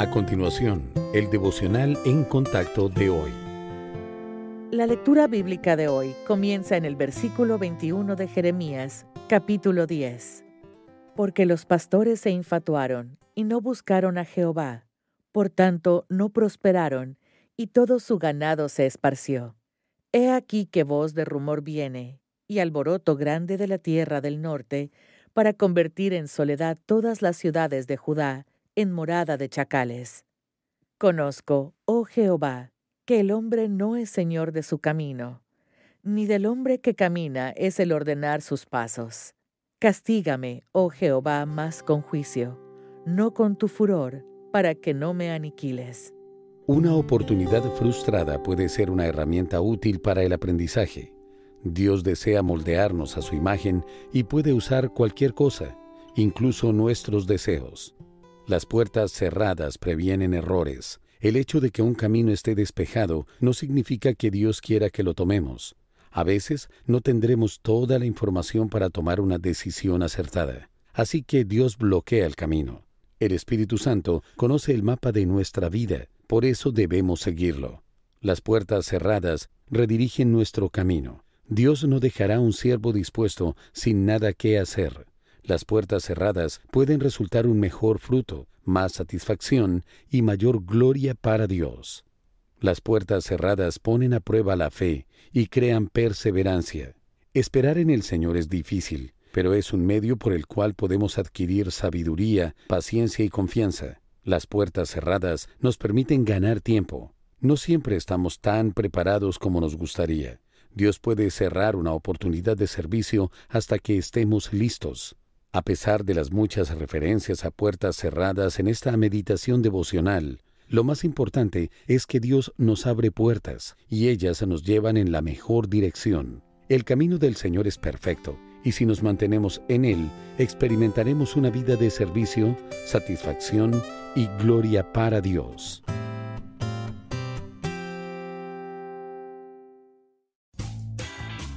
A continuación, el devocional en contacto de hoy. La lectura bíblica de hoy comienza en el versículo 21 de Jeremías, capítulo 10. Porque los pastores se infatuaron y no buscaron a Jehová, por tanto no prosperaron, y todo su ganado se esparció. He aquí que voz de rumor viene, y alboroto grande de la tierra del norte, para convertir en soledad todas las ciudades de Judá, en morada de chacales. Conozco, oh Jehová, que el hombre no es señor de su camino, ni del hombre que camina es el ordenar sus pasos. Castígame, oh Jehová, más con juicio, no con tu furor, para que no me aniquiles. Una oportunidad frustrada puede ser una herramienta útil para el aprendizaje. Dios desea moldearnos a su imagen y puede usar cualquier cosa, incluso nuestros deseos. Las puertas cerradas previenen errores. El hecho de que un camino esté despejado no significa que Dios quiera que lo tomemos. A veces no tendremos toda la información para tomar una decisión acertada. Así que Dios bloquea el camino. El Espíritu Santo conoce el mapa de nuestra vida, por eso debemos seguirlo. Las puertas cerradas redirigen nuestro camino. Dios no dejará un siervo dispuesto sin nada que hacer. Las puertas cerradas pueden resultar un mejor fruto, más satisfacción y mayor gloria para Dios. Las puertas cerradas ponen a prueba la fe y crean perseverancia. Esperar en el Señor es difícil, pero es un medio por el cual podemos adquirir sabiduría, paciencia y confianza. Las puertas cerradas nos permiten ganar tiempo. No siempre estamos tan preparados como nos gustaría. Dios puede cerrar una oportunidad de servicio hasta que estemos listos. A pesar de las muchas referencias a puertas cerradas en esta meditación devocional, lo más importante es que Dios nos abre puertas y ellas nos llevan en la mejor dirección. El camino del Señor es perfecto y si nos mantenemos en Él, experimentaremos una vida de servicio, satisfacción y gloria para Dios.